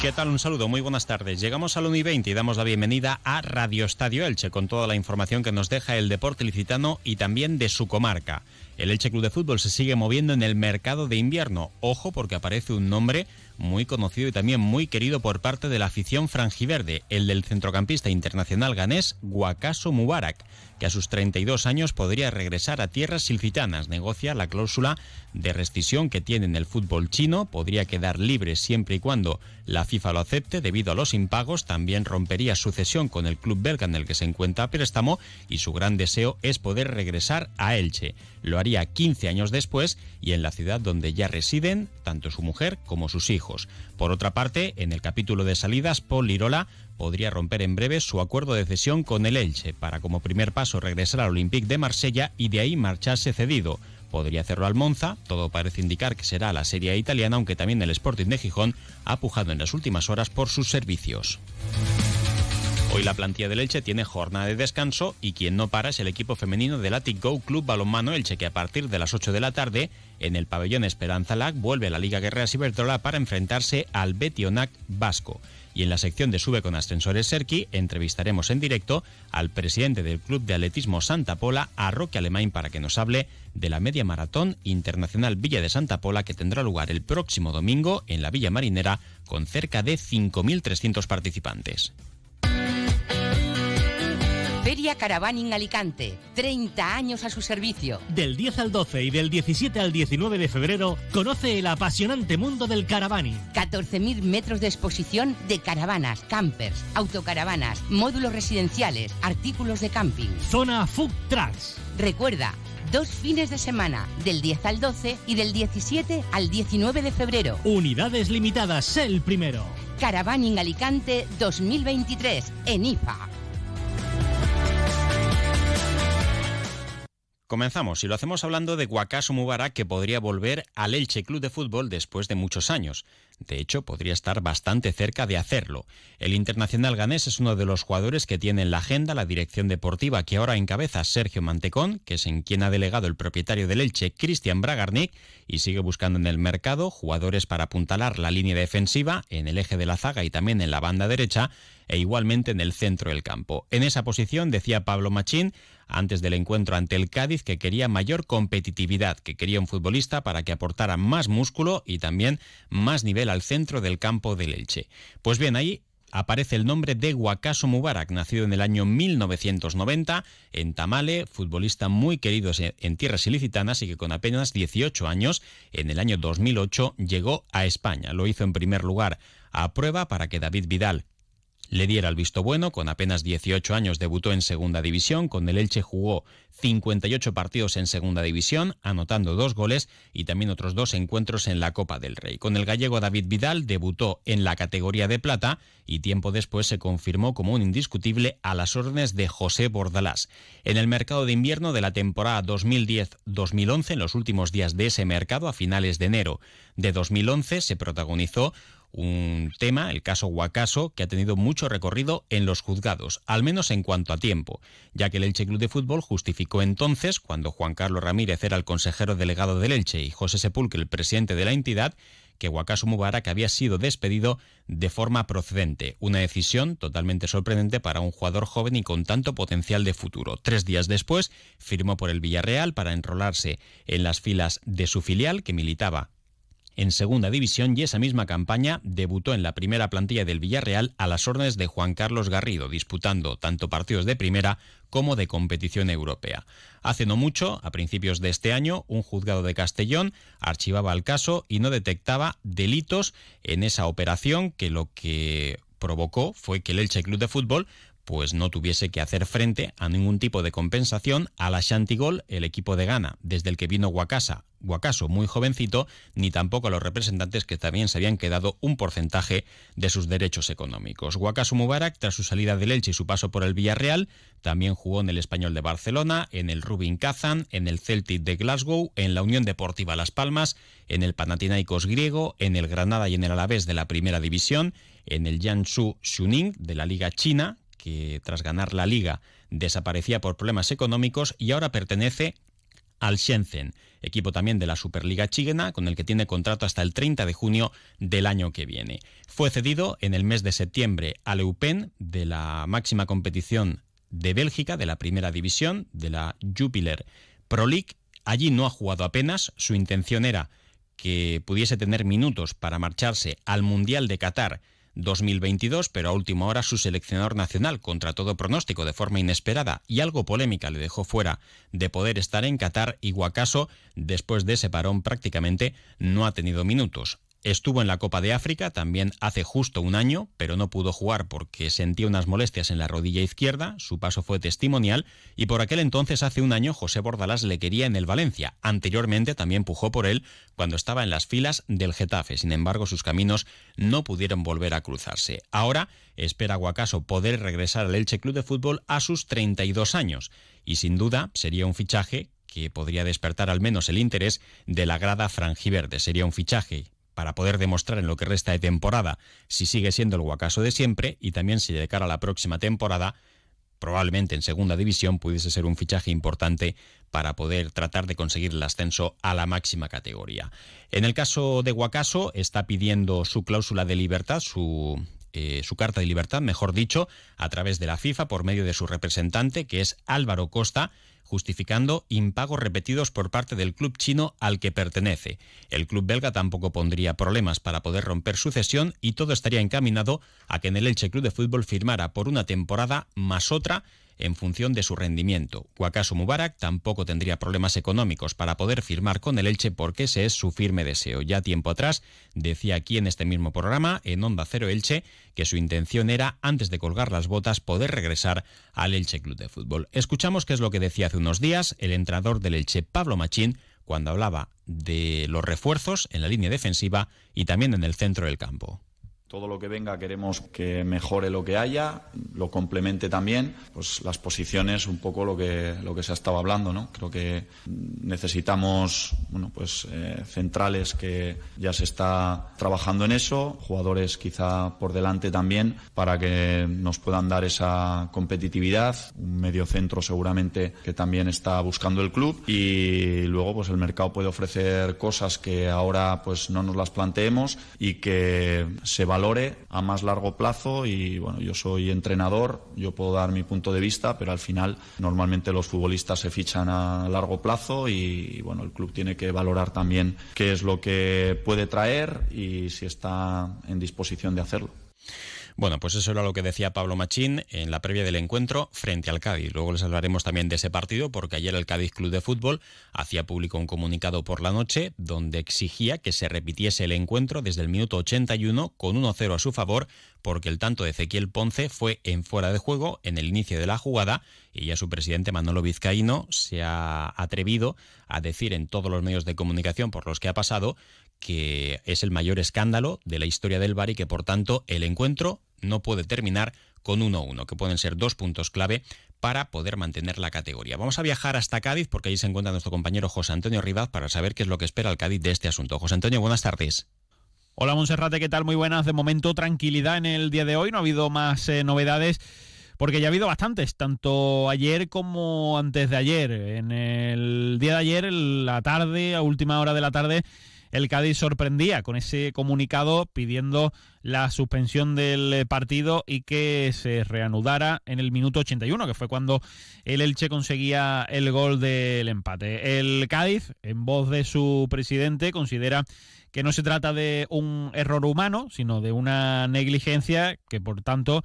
¿Qué tal? Un saludo, muy buenas tardes. Llegamos al 1 y 20 y damos la bienvenida a Radio Estadio Elche con toda la información que nos deja el deporte licitano y también de su comarca. El Elche Club de Fútbol se sigue moviendo en el mercado de invierno. Ojo porque aparece un nombre muy conocido y también muy querido por parte de la afición frangiverde, el del centrocampista internacional ganés Guacaso Mubarak, que a sus 32 años podría regresar a tierras silcitanas. Negocia la cláusula de rescisión que tiene en el fútbol chino, podría quedar libre siempre y cuando la FIFA lo acepte debido a los impagos, también rompería sucesión con el club belga en el que se encuentra a préstamo y su gran deseo es poder regresar a Elche. Lo haría 15 años después y en la ciudad donde ya residen tanto su mujer como sus hijos. Por otra parte, en el capítulo de salidas, Paul Lirola podría romper en breve su acuerdo de cesión con el Elche para como primer paso regresar al Olympique de Marsella y de ahí marcharse cedido. Podría hacerlo al Monza, todo parece indicar que será la Serie italiana, aunque también el Sporting de Gijón ha pujado en las últimas horas por sus servicios. Hoy la plantilla del Elche tiene jornada de descanso y quien no para es el equipo femenino del Atic Go Club Balonmano Elche que a partir de las 8 de la tarde en el pabellón Esperanza Lac vuelve a la Liga Guerrera Ciberdrola para enfrentarse al Betionac Vasco. Y en la sección de Sube con Ascensores Serki entrevistaremos en directo al presidente del Club de Atletismo Santa Pola, a Roque Alemán, para que nos hable de la media maratón internacional Villa de Santa Pola que tendrá lugar el próximo domingo en la Villa Marinera con cerca de 5.300 participantes. Feria Caravaning Alicante, 30 años a su servicio. Del 10 al 12 y del 17 al 19 de febrero, conoce el apasionante mundo del caravaning. 14.000 metros de exposición de caravanas, campers, autocaravanas, módulos residenciales, artículos de camping. Zona Food Trucks. Recuerda, dos fines de semana, del 10 al 12 y del 17 al 19 de febrero. Unidades limitadas, el primero. Caravaning Alicante 2023, en IFA. Comenzamos y lo hacemos hablando de Guacaso Mubarak que podría volver al Elche Club de Fútbol después de muchos años. De hecho, podría estar bastante cerca de hacerlo. El internacional ganés es uno de los jugadores que tiene en la agenda la dirección deportiva que ahora encabeza Sergio Mantecón, que es en quien ha delegado el propietario del Elche, Cristian Bragarnik, y sigue buscando en el mercado jugadores para apuntalar la línea defensiva en el eje de la zaga y también en la banda derecha e igualmente en el centro del campo. En esa posición, decía Pablo Machín, antes del encuentro ante el Cádiz, que quería mayor competitividad, que quería un futbolista para que aportara más músculo y también más nivel al centro del campo del Elche. Pues bien, ahí aparece el nombre de Wakaso Mubarak, nacido en el año 1990 en Tamale, futbolista muy querido en tierras ilicitanas y que con apenas 18 años, en el año 2008, llegó a España. Lo hizo en primer lugar a prueba para que David Vidal le diera el visto bueno. Con apenas 18 años debutó en Segunda División. Con el Elche jugó 58 partidos en Segunda División, anotando dos goles y también otros dos encuentros en la Copa del Rey. Con el gallego David Vidal debutó en la categoría de plata y tiempo después se confirmó como un indiscutible a las órdenes de José Bordalás. En el mercado de invierno de la temporada 2010-2011, en los últimos días de ese mercado, a finales de enero de 2011, se protagonizó un tema, el caso Huacaso, que ha tenido mucho recorrido en los juzgados, al menos en cuanto a tiempo, ya que el Elche Club de Fútbol justificó entonces, cuando Juan Carlos Ramírez era el consejero delegado del Elche y José Sepulcre el presidente de la entidad, que Huacaso Mubarak había sido despedido de forma procedente, una decisión totalmente sorprendente para un jugador joven y con tanto potencial de futuro. Tres días después firmó por el Villarreal para enrolarse en las filas de su filial que militaba en Segunda División y esa misma campaña debutó en la primera plantilla del Villarreal a las órdenes de Juan Carlos Garrido, disputando tanto partidos de primera como de competición europea. Hace no mucho, a principios de este año, un juzgado de Castellón archivaba el caso y no detectaba delitos en esa operación que lo que provocó fue que el Elche Club de Fútbol pues no tuviese que hacer frente a ningún tipo de compensación a la Shantigol, el equipo de Ghana, desde el que vino Guacasa, Guacaso muy jovencito, ni tampoco a los representantes que también se habían quedado un porcentaje de sus derechos económicos. Guacaso Mubarak, tras su salida del Elche y su paso por el Villarreal, también jugó en el Español de Barcelona, en el Rubin Kazan, en el Celtic de Glasgow, en la Unión Deportiva Las Palmas, en el Panathinaikos griego, en el Granada y en el Alavés de la Primera División, en el Jiangsu Shuning de la Liga China, que tras ganar la liga desaparecía por problemas económicos y ahora pertenece al Shenzhen, equipo también de la Superliga chilena, con el que tiene contrato hasta el 30 de junio del año que viene. Fue cedido en el mes de septiembre al Eupen de la máxima competición de Bélgica, de la primera división, de la Jupiler Pro League. Allí no ha jugado apenas, su intención era que pudiese tener minutos para marcharse al Mundial de Qatar 2022, pero a última hora su seleccionador nacional, contra todo pronóstico de forma inesperada y algo polémica, le dejó fuera de poder estar en Qatar y Guacaso, después de ese parón prácticamente no ha tenido minutos. Estuvo en la Copa de África también hace justo un año, pero no pudo jugar porque sentía unas molestias en la rodilla izquierda, su paso fue testimonial y por aquel entonces hace un año José Bordalás le quería en el Valencia. Anteriormente también pujó por él cuando estaba en las filas del Getafe, sin embargo sus caminos no pudieron volver a cruzarse. Ahora espera Guacaso poder regresar al Elche Club de Fútbol a sus 32 años y sin duda sería un fichaje que podría despertar al menos el interés de la grada franjiverde. Sería un fichaje para poder demostrar en lo que resta de temporada si sigue siendo el Guacaso de siempre y también si de cara a la próxima temporada probablemente en segunda división pudiese ser un fichaje importante para poder tratar de conseguir el ascenso a la máxima categoría. En el caso de Guacaso está pidiendo su cláusula de libertad, su, eh, su carta de libertad, mejor dicho, a través de la FIFA por medio de su representante, que es Álvaro Costa, justificando impagos repetidos por parte del club chino al que pertenece. El club belga tampoco pondría problemas para poder romper su cesión y todo estaría encaminado a que en el Elche Club de Fútbol firmara por una temporada más otra en función de su rendimiento. Guacaso Mubarak tampoco tendría problemas económicos para poder firmar con el Elche porque ese es su firme deseo. Ya tiempo atrás decía aquí en este mismo programa, en Onda Cero Elche, que su intención era, antes de colgar las botas, poder regresar al Elche Club de Fútbol. Escuchamos qué es lo que decía hace unos días el entrenador del Elche, Pablo Machín, cuando hablaba de los refuerzos en la línea defensiva y también en el centro del campo. Todo lo que venga queremos que mejore lo que haya, lo complemente también, pues las posiciones, un poco lo que, lo que se ha estado hablando, ¿no? Creo que necesitamos, bueno, pues eh, centrales que ya se está trabajando en eso, jugadores quizá por delante también para que nos puedan dar esa competitividad, un medio centro seguramente que también está buscando el club y luego pues el mercado puede ofrecer cosas que ahora pues no nos las planteemos y que se va valore a más largo plazo y bueno, yo soy entrenador, yo puedo dar mi punto de vista, pero al final normalmente los futbolistas se fichan a largo plazo y, bueno, el club tiene que valorar también qué es lo que puede traer y si está en disposición de hacerlo. Bueno, pues eso era lo que decía Pablo Machín en la previa del encuentro frente al Cádiz. Luego les hablaremos también de ese partido porque ayer el Cádiz Club de Fútbol hacía público un comunicado por la noche donde exigía que se repitiese el encuentro desde el minuto 81 con 1-0 a su favor porque el tanto de Ezequiel Ponce fue en fuera de juego en el inicio de la jugada y ya su presidente Manolo Vizcaíno se ha atrevido a decir en todos los medios de comunicación por los que ha pasado que es el mayor escándalo de la historia del VAR y que por tanto el encuentro no puede terminar con 1-1, que pueden ser dos puntos clave para poder mantener la categoría. Vamos a viajar hasta Cádiz porque ahí se encuentra nuestro compañero José Antonio Rivaz para saber qué es lo que espera el Cádiz de este asunto. José Antonio, buenas tardes. Hola Monserrate, ¿qué tal? Muy buenas. De momento tranquilidad en el día de hoy, no ha habido más eh, novedades porque ya ha habido bastantes, tanto ayer como antes de ayer. En el día de ayer, la tarde, a última hora de la tarde, el Cádiz sorprendía con ese comunicado pidiendo la suspensión del partido y que se reanudara en el minuto 81, que fue cuando el Elche conseguía el gol del empate. El Cádiz, en voz de su presidente, considera que no se trata de un error humano, sino de una negligencia que por tanto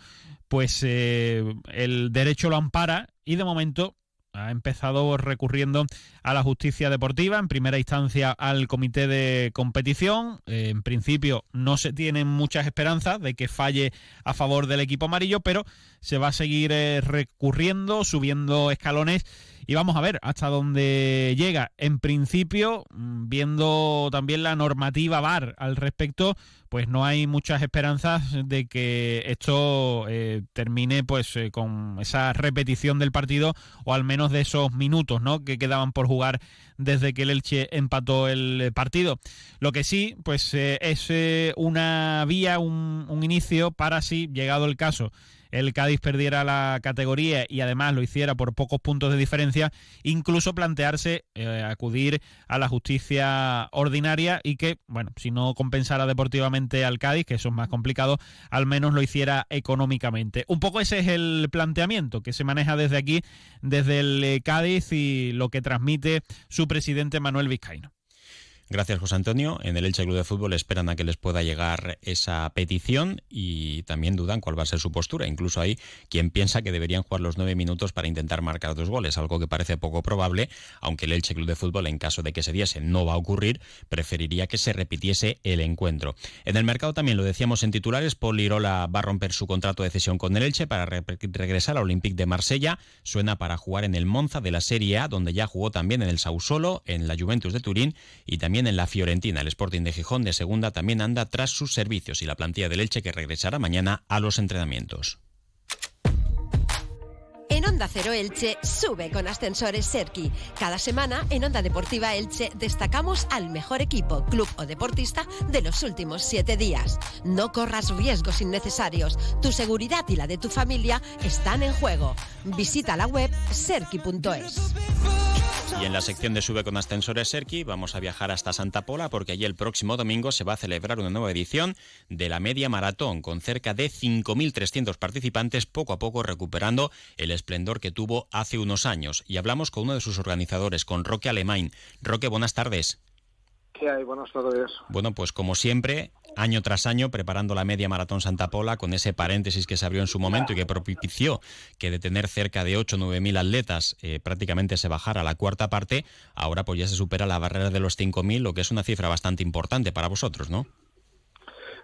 pues eh, el derecho lo ampara y de momento ha empezado recurriendo a la justicia deportiva, en primera instancia al comité de competición. Eh, en principio no se tienen muchas esperanzas de que falle a favor del equipo amarillo, pero se va a seguir eh, recurriendo, subiendo escalones y vamos a ver hasta dónde llega. En principio, mm, viendo también la normativa VAR al respecto, pues no hay muchas esperanzas de que esto eh, termine pues eh, con esa repetición del partido o al menos de esos minutos ¿no? que quedaban por jugar desde que el Elche empató el partido. Lo que sí, pues eh, es una vía, un, un inicio para si, llegado el caso, el Cádiz perdiera la categoría y además lo hiciera por pocos puntos de diferencia, incluso plantearse eh, acudir a la justicia ordinaria y que, bueno, si no compensara deportivamente al Cádiz, que eso es más complicado, al menos lo hiciera económicamente. Un poco ese es el planteamiento que se maneja desde aquí, desde el eh, Cádiz y lo que transmite su presidente Manuel Vizcaíno. Gracias, José Antonio. En el Elche Club de Fútbol esperan a que les pueda llegar esa petición y también dudan cuál va a ser su postura. Incluso hay quien piensa que deberían jugar los nueve minutos para intentar marcar dos goles, algo que parece poco probable, aunque el Elche Club de Fútbol, en caso de que se diese, no va a ocurrir, preferiría que se repitiese el encuentro. En el mercado también lo decíamos en titulares, Paul va a romper su contrato de cesión con el Elche para regresar al Olympique de Marsella. Suena para jugar en el Monza de la Serie A, donde ya jugó también en el Sausolo, en la Juventus de Turín y también en la Fiorentina. El Sporting de Gijón de segunda también anda tras sus servicios y la plantilla del Elche que regresará mañana a los entrenamientos. En Onda Cero Elche sube con ascensores Serki. Cada semana en Onda Deportiva Elche destacamos al mejor equipo, club o deportista de los últimos siete días. No corras riesgos innecesarios. Tu seguridad y la de tu familia están en juego. Visita la web serki.es. Y en la sección de Sube con Ascensores Serki vamos a viajar hasta Santa Pola porque allí el próximo domingo se va a celebrar una nueva edición de la Media Maratón con cerca de 5.300 participantes poco a poco recuperando el esplendor que tuvo hace unos años. Y hablamos con uno de sus organizadores, con Roque Alemán. Roque, buenas tardes. ¿Qué hay? Buenas tardes. Bueno, pues como siempre, año tras año preparando la media maratón Santa Pola con ese paréntesis que se abrió en su momento y que propició que de tener cerca de 8 o 9 mil atletas eh, prácticamente se bajara a la cuarta parte, ahora pues ya se supera la barrera de los 5.000, lo que es una cifra bastante importante para vosotros, ¿no?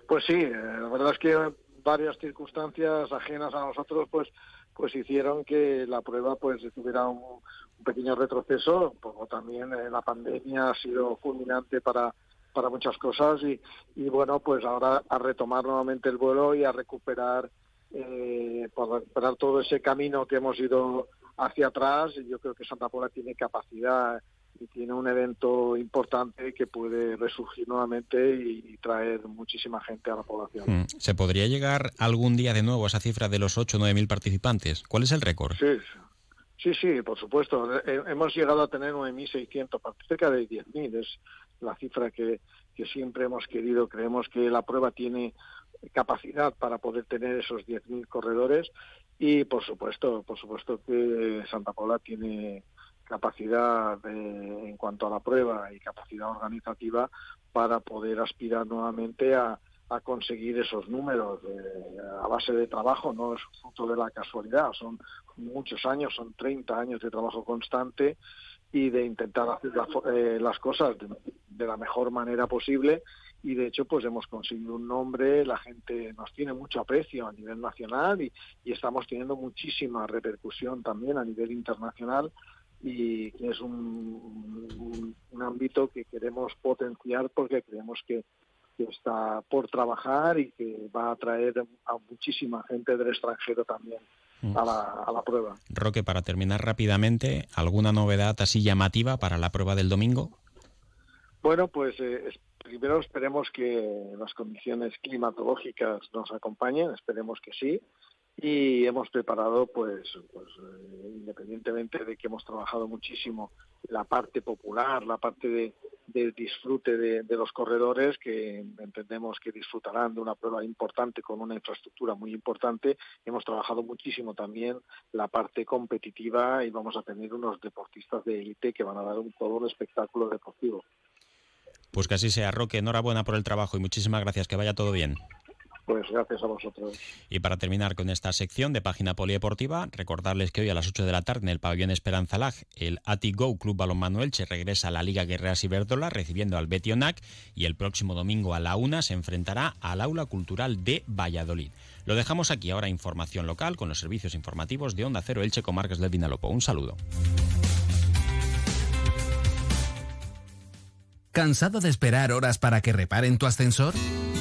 Pues sí, eh, la verdad es que varias circunstancias ajenas a nosotros pues pues hicieron que la prueba pues tuviera un, pequeño retroceso, como también eh, la pandemia ha sido fulminante para para muchas cosas y, y bueno, pues ahora a retomar nuevamente el vuelo y a recuperar, eh, por recuperar todo ese camino que hemos ido hacia atrás. Y yo creo que Santa Pola tiene capacidad y tiene un evento importante que puede resurgir nuevamente y, traer muchísima gente a la población. Hmm. ¿Se podría llegar algún día de nuevo a esa cifra de los 8 o 9 mil participantes? ¿Cuál es el récord? Sí, sí, sí, por supuesto. Eh, hemos llegado a tener 9.600, cerca de 10.000. Es, la cifra que, siempre hemos querido. Creemos que la prueba tiene capacidad para poder tener esos 10.000 corredores y por supuesto, por supuesto que Santa Pola tiene capacidad en cuanto a la prueba y capacidad organizativa para poder aspirar nuevamente a, conseguir esos números a base de trabajo, no es fruto de la casualidad, son muchos años, son 30 años de trabajo constante y de intentar hacer eh, las cosas de, la mejor manera posible. Y de hecho pues hemos conseguido un nombre, la gente nos tiene mucho aprecio a nivel nacional y, estamos teniendo muchísima repercusión también a nivel internacional y es un, un, ámbito que queremos potenciar porque creemos que, que está por trabajar y que va a atraer a muchísima gente del extranjero también a la, a la prueba. Roque, para terminar rápidamente, ¿alguna novedad así llamativa para la prueba del domingo? Bueno, pues eh, primero esperemos que las condiciones climatológicas nos acompañen, esperemos que sí y hemos preparado pues, pues eh, independientemente de que hemos trabajado muchísimo la parte popular la parte de, del disfrute de, los corredores que entendemos que disfrutarán de una prueba importante con una infraestructura muy importante. Hemos trabajado muchísimo también la parte competitiva y vamos a tener unos deportistas de élite que van a dar un todo un espectáculo deportivo. Pues que así sea Roque enhorabuena por el trabajo y muchísimas gracias que vaya todo bien Pues gracias a vosotros. Y para terminar con esta sección de página polideportiva, recordarles que hoy a las 8 de la tarde en el pabellón Esperanza Lag, el Atigo Club Balonmano Elche regresa a la Liga Guerreras Iberdrola recibiendo al Betionac y el próximo domingo a la una se enfrentará al Aula Cultural de Valladolid. Lo dejamos aquí ahora información local con los servicios informativos de Onda Cero Elche Comarcas del Vinalopó. Un saludo. ¿Cansado de esperar horas para que reparen tu ascensor?